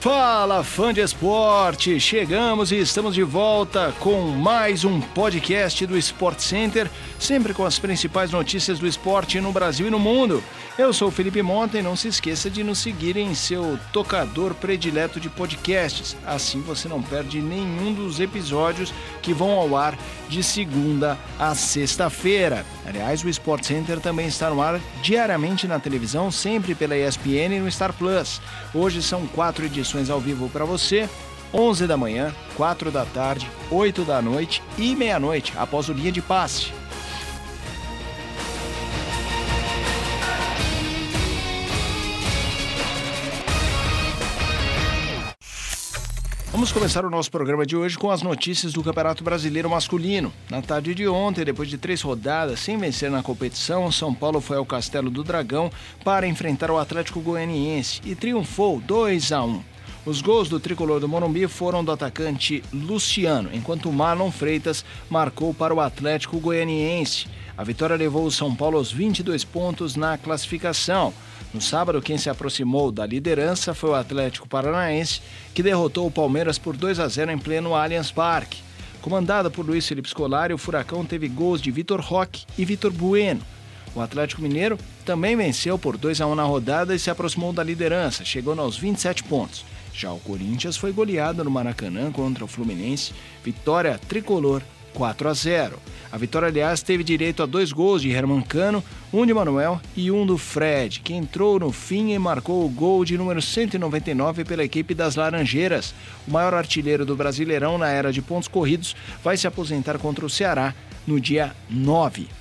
Fala, fã de esporte! Chegamos e estamos de volta com mais um podcast do Sport Center, sempre com as principais notícias do esporte no Brasil e no mundo. Eu sou o Felipe Monta e não se esqueça de nos seguir em seu tocador predileto de podcasts. Assim você não perde nenhum dos episódios que vão ao ar de segunda a sexta-feira. Aliás, o Sport Center também está no ar diariamente na televisão, sempre pela ESPN e no Star Plus. Hoje são quatro edições ao vivo para você. 11 da manhã, 4 da tarde, 8 da noite e meia-noite, após o dia de passe. Vamos começar o nosso programa de hoje com as notícias do Campeonato Brasileiro Masculino. Na tarde de ontem, depois de três rodadas sem vencer na competição, São Paulo foi ao Castelo do Dragão para enfrentar o Atlético Goianiense e triunfou 2 a 1. Os gols do tricolor do Morumbi foram do atacante Luciano, enquanto Marlon Freitas marcou para o Atlético Goianiense. A vitória levou o São Paulo aos 22 pontos na classificação. No sábado, quem se aproximou da liderança foi o Atlético Paranaense, que derrotou o Palmeiras por 2 a 0 em pleno Allianz Parque. Comandada por Luiz Felipe Scolari, o Furacão teve gols de Vitor Roque e Vitor Bueno. O Atlético Mineiro também venceu por 2 a 1 na rodada e se aproximou da liderança, chegando aos 27 pontos. Já o Corinthians foi goleado no Maracanã contra o Fluminense, vitória tricolor 4 a 0. A vitória, aliás, teve direito a dois gols de Herman Cano, um de Manuel e um do Fred, que entrou no fim e marcou o gol de número 199 pela equipe das Laranjeiras. O maior artilheiro do Brasileirão na era de pontos corridos vai se aposentar contra o Ceará no dia 9.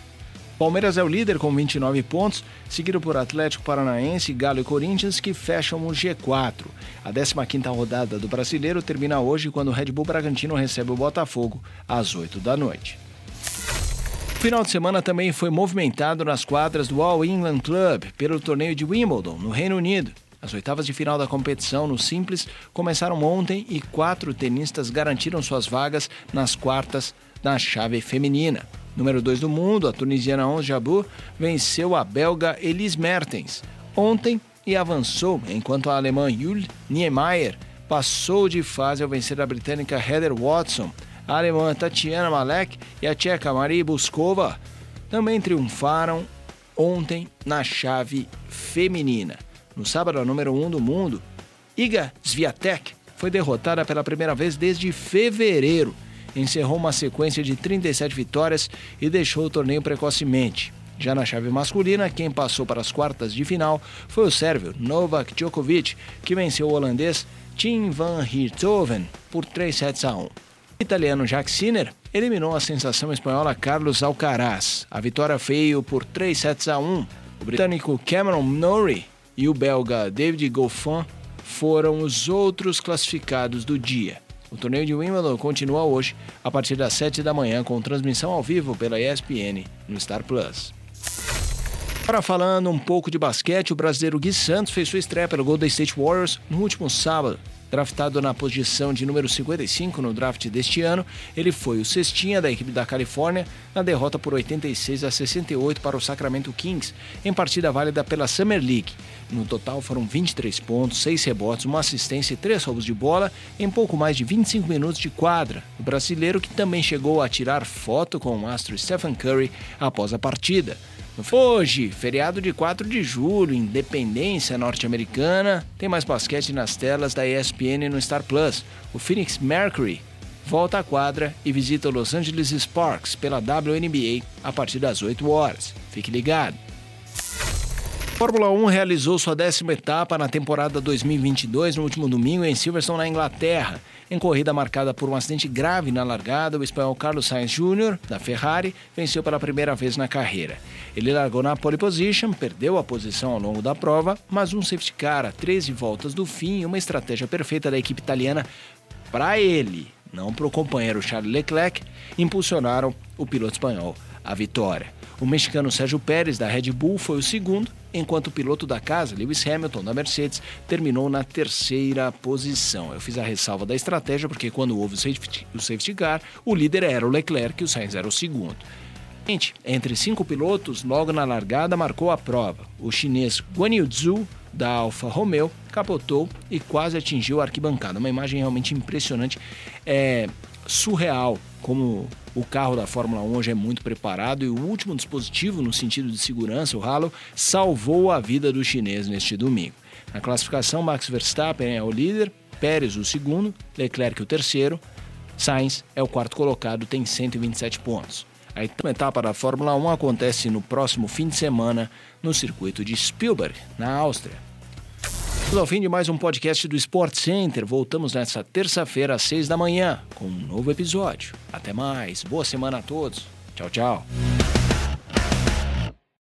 Palmeiras é o líder com 29 pontos, seguido por Atlético Paranaense, Galo e Corinthians, que fecham o G4. A 15ª rodada do Brasileiro termina hoje quando o Red Bull Bragantino recebe o Botafogo às 8 da noite. O final de semana também foi movimentado nas quadras do All England Club pelo torneio de Wimbledon, no Reino Unido. As oitavas de final da competição no Simples começaram ontem e quatro tenistas garantiram suas vagas nas quartas na chave feminina. Número 2 do mundo, a tunisiana Ons Jabeur venceu a belga Elise Mertens ontem e avançou, enquanto a alemã Jules Niemeyer passou de fase ao vencer a britânica Heather Watson. A alemã Tatiana Malek e a tcheca Marie Buskova também triunfaram ontem na chave feminina. No sábado, a número 1 um do mundo, Iga Swiatek foi derrotada pela primeira vez desde fevereiro encerrou uma sequência de 37 vitórias e deixou o torneio precocemente. Já na chave masculina, quem passou para as quartas de final foi o sérvio Novak Djokovic, que venceu o holandês Tim van Richthofen por 3 sets a 1. O italiano Jack Sinner eliminou a sensação espanhola Carlos Alcaraz. A vitória veio por 3 sets a 1. O britânico Cameron Norrie e o belga David Goffin foram os outros classificados do dia. O torneio de Wimbledon continua hoje, a partir das 7 da manhã, com transmissão ao vivo pela ESPN no Star Plus. Agora falando um pouco de basquete, o brasileiro Gui Santos fez sua estreia pelo Golden State Warriors no último sábado. Draftado na posição de número 55 no draft deste ano, ele foi o cestinha da equipe da Califórnia na derrota por 86 a 68 para o Sacramento Kings, em partida válida pela Summer League. No total foram 23 pontos, 6 rebotes, uma assistência e 3 roubos de bola em pouco mais de 25 minutos de quadra. O brasileiro que também chegou a tirar foto com o astro Stephen Curry após a partida. Hoje, feriado de 4 de julho, independência norte-americana, tem mais basquete nas telas da ESPN no Star Plus. O Phoenix Mercury volta à quadra e visita o Los Angeles Sparks pela WNBA a partir das 8 horas. Fique ligado. Fórmula 1 realizou sua décima etapa na temporada 2022 no último domingo em Silverstone, na Inglaterra. Em corrida marcada por um acidente grave na largada, o espanhol Carlos Sainz Jr., da Ferrari, venceu pela primeira vez na carreira. Ele largou na pole position, perdeu a posição ao longo da prova, mas um safety car a 13 voltas do fim e uma estratégia perfeita da equipe italiana para ele, não para o companheiro Charles Leclerc, impulsionaram o piloto espanhol à vitória. O mexicano Sérgio Pérez, da Red Bull, foi o segundo, enquanto o piloto da casa, Lewis Hamilton, da Mercedes, terminou na terceira posição. Eu fiz a ressalva da estratégia porque quando houve o safety, o safety car, o líder era o Leclerc e o Sainz era o segundo. Entre cinco pilotos, logo na largada marcou a prova. O chinês Guan Yu Zhu, da Alfa Romeo, capotou e quase atingiu a arquibancada. Uma imagem realmente impressionante, é surreal como o carro da Fórmula 1 hoje é muito preparado e o último dispositivo no sentido de segurança, o Halo, salvou a vida do chinês neste domingo. Na classificação, Max Verstappen é o líder, Pérez o segundo, Leclerc o terceiro, Sainz é o quarto colocado, tem 127 pontos. A etapa da Fórmula 1 acontece no próximo fim de semana no circuito de Spielberg, na Áustria. Estamos ao fim de mais um podcast do Sport Center. Voltamos nesta terça-feira às seis da manhã com um novo episódio. Até mais. Boa semana a todos. Tchau, tchau.